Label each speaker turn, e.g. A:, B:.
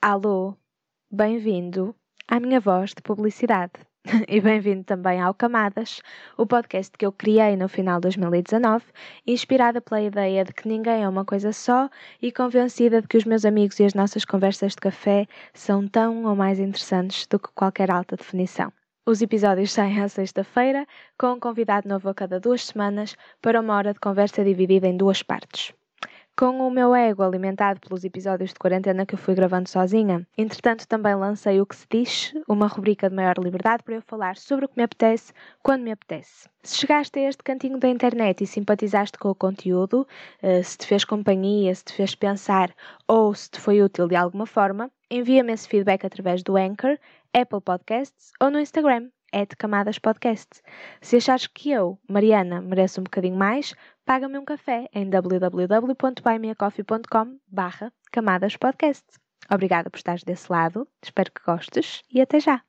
A: Alô, bem-vindo à minha voz de publicidade. e bem-vindo também ao Camadas, o podcast que eu criei no final de 2019, inspirada pela ideia de que ninguém é uma coisa só e convencida de que os meus amigos e as nossas conversas de café são tão ou mais interessantes do que qualquer alta definição. Os episódios saem à sexta-feira, com um convidado novo a cada duas semanas, para uma hora de conversa dividida em duas partes com o meu ego alimentado pelos episódios de quarentena que eu fui gravando sozinha. Entretanto, também lancei o que se diz, uma rubrica de maior liberdade para eu falar sobre o que me apetece, quando me apetece. Se chegaste a este cantinho da internet e simpatizaste com o conteúdo, eh, se te fez companhia, se te fez pensar ou se te foi útil de alguma forma, envia-me esse feedback através do Anchor, Apple Podcasts ou no Instagram é de Camadas Podcast. Se achares que eu, Mariana, mereço um bocadinho mais, paga-me um café em www.buymeacoffee.com barra Camadas Podcast. Obrigada por estares desse lado, espero que gostes e até já!